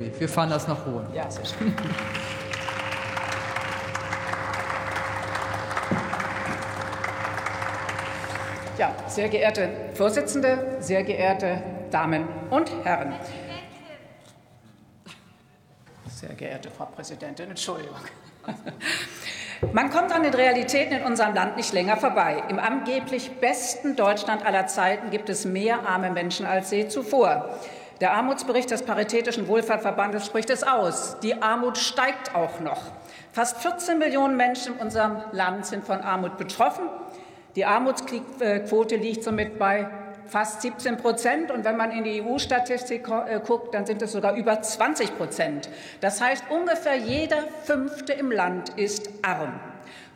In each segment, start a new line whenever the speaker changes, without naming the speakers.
Wir fahren das nach Ruhe.
Ja, sehr schön. Ja, sehr geehrte Vorsitzende, sehr geehrte Damen und Herren. Sehr geehrte Frau Präsidentin, Entschuldigung. Man kommt an den Realitäten in unserem Land nicht länger vorbei. Im angeblich besten Deutschland aller Zeiten gibt es mehr arme Menschen als je zuvor. Der Armutsbericht des Paritätischen Wohlfahrtverbandes spricht es aus. Die Armut steigt auch noch. Fast 14 Millionen Menschen in unserem Land sind von Armut betroffen. Die Armutsquote liegt somit bei fast 17 Prozent. Und wenn man in die EU-Statistik äh, guckt, dann sind es sogar über 20 Prozent. Das heißt, ungefähr jeder Fünfte im Land ist arm.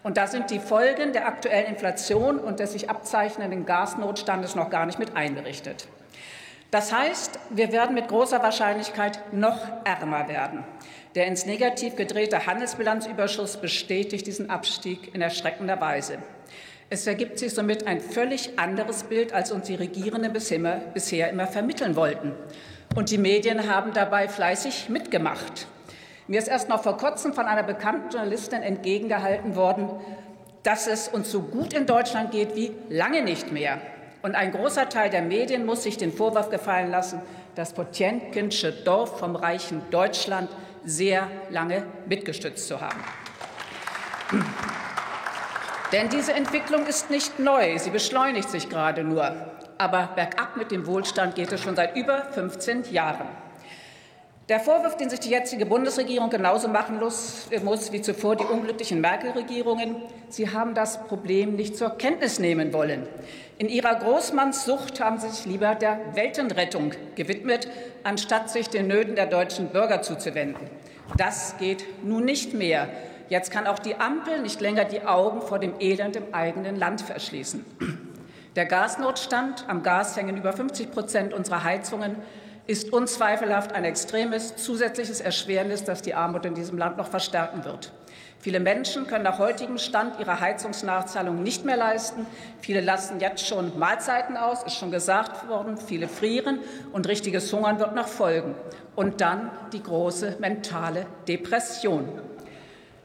Und da sind die Folgen der aktuellen Inflation und des sich abzeichnenden Gasnotstandes noch gar nicht mit einberichtet. Das heißt, wir werden mit großer Wahrscheinlichkeit noch ärmer werden. Der ins Negativ gedrehte Handelsbilanzüberschuss bestätigt diesen Abstieg in erschreckender Weise. Es ergibt sich somit ein völlig anderes Bild, als uns die Regierenden bisher immer vermitteln wollten. Und die Medien haben dabei fleißig mitgemacht. Mir ist erst noch vor kurzem von einer bekannten Journalistin entgegengehalten worden, dass es uns so gut in Deutschland geht wie lange nicht mehr. Und ein großer Teil der Medien muss sich den Vorwurf gefallen lassen, das Potjenkinsche Dorf vom reichen Deutschland sehr lange mitgestützt zu haben. Denn diese Entwicklung ist nicht neu, sie beschleunigt sich gerade nur. Aber bergab mit dem Wohlstand geht es schon seit über 15 Jahren. Der Vorwurf, den sich die jetzige Bundesregierung genauso machen muss wie zuvor die unglücklichen Merkel-Regierungen, sie haben das Problem nicht zur Kenntnis nehmen wollen. In ihrer Großmannssucht haben sie sich lieber der Weltenrettung gewidmet, anstatt sich den Nöten der deutschen Bürger zuzuwenden. Das geht nun nicht mehr. Jetzt kann auch die Ampel nicht länger die Augen vor dem Elend im eigenen Land verschließen. Der Gasnotstand, am Gas hängen über 50 Prozent unserer Heizungen, ist unzweifelhaft ein extremes zusätzliches Erschwernis, das die Armut in diesem Land noch verstärken wird. Viele Menschen können nach heutigem Stand ihre Heizungsnachzahlung nicht mehr leisten. Viele lassen jetzt schon Mahlzeiten aus, ist schon gesagt worden. Viele frieren und richtiges Hungern wird noch folgen. Und dann die große mentale Depression.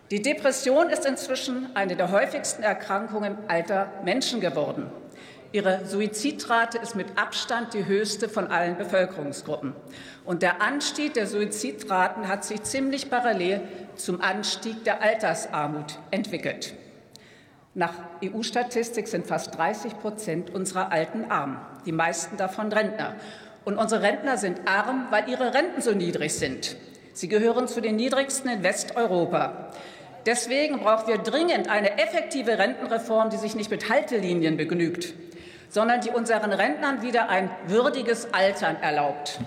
Die Depression ist inzwischen eine der häufigsten Erkrankungen alter Menschen geworden. Ihre Suizidrate ist mit Abstand die höchste von allen Bevölkerungsgruppen. Und der Anstieg der Suizidraten hat sich ziemlich parallel zum Anstieg der Altersarmut entwickelt. Nach EU-Statistik sind fast 30 Prozent unserer Alten arm, die meisten davon Rentner. Und unsere Rentner sind arm, weil ihre Renten so niedrig sind. Sie gehören zu den niedrigsten in Westeuropa. Deswegen brauchen wir dringend eine effektive Rentenreform, die sich nicht mit Haltelinien begnügt sondern die unseren Rentnern wieder ein würdiges Altern erlaubt.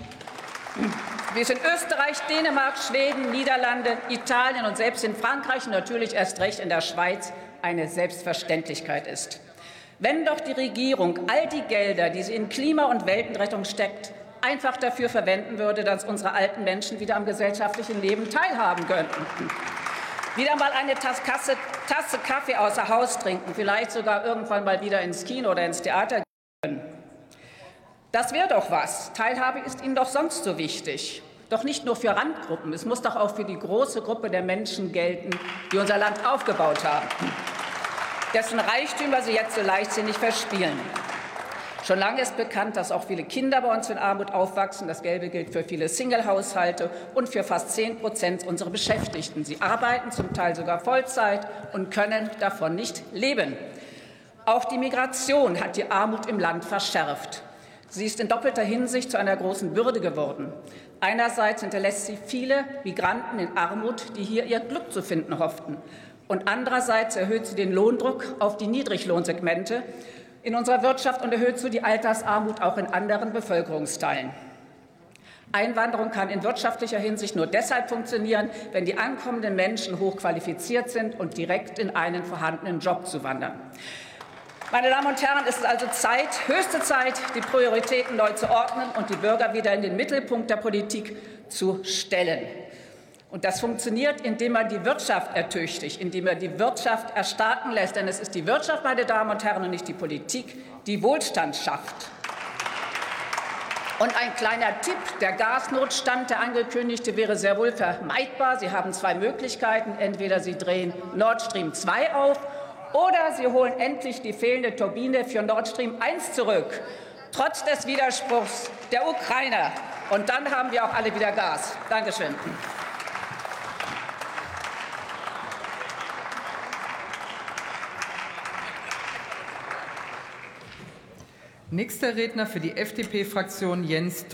Wie es in Österreich, Dänemark, Schweden, Niederlande, Italien und selbst in Frankreich und natürlich erst recht in der Schweiz eine Selbstverständlichkeit ist. Wenn doch die Regierung all die Gelder, die sie in Klima- und Weltenrettung steckt, einfach dafür verwenden würde, dass unsere alten Menschen wieder am gesellschaftlichen Leben teilhaben könnten wieder mal eine Tasse, Tasse Kaffee außer Haus trinken, vielleicht sogar irgendwann mal wieder ins Kino oder ins Theater gehen. Das wäre doch was. Teilhabe ist Ihnen doch sonst so wichtig. Doch nicht nur für Randgruppen, es muss doch auch für die große Gruppe der Menschen gelten, die unser Land aufgebaut haben, dessen Reichtümer Sie jetzt so leichtsinnig verspielen. Schon lange ist bekannt, dass auch viele Kinder bei uns in Armut aufwachsen. Das Gelbe gilt für viele Single-Haushalte und für fast 10 Prozent unserer Beschäftigten. Sie arbeiten zum Teil sogar Vollzeit und können davon nicht leben. Auch die Migration hat die Armut im Land verschärft. Sie ist in doppelter Hinsicht zu einer großen Bürde geworden. Einerseits hinterlässt sie viele Migranten in Armut, die hier ihr Glück zu finden hofften. Und andererseits erhöht sie den Lohndruck auf die Niedriglohnsegmente in unserer Wirtschaft und erhöht so die Altersarmut auch in anderen Bevölkerungsteilen. Einwanderung kann in wirtschaftlicher Hinsicht nur deshalb funktionieren, wenn die ankommenden Menschen hochqualifiziert sind und direkt in einen vorhandenen Job zu wandern. Meine Damen und Herren, es ist also Zeit, höchste Zeit, die Prioritäten neu zu ordnen und die Bürger wieder in den Mittelpunkt der Politik zu stellen. Und das funktioniert, indem man die Wirtschaft ertüchtigt, indem man die Wirtschaft erstarken lässt. Denn es ist die Wirtschaft, meine Damen und Herren, und nicht die Politik, die Wohlstand schafft. Und ein kleiner Tipp, der Gasnotstand, der angekündigte, wäre sehr wohl vermeidbar. Sie haben zwei Möglichkeiten. Entweder Sie drehen Nord Stream 2 auf oder Sie holen endlich die fehlende Turbine für Nord Stream 1 zurück, trotz des Widerspruchs der Ukrainer. Und dann haben wir auch alle wieder Gas. Dankeschön.
Nächster Redner für die FDP-Fraktion Jens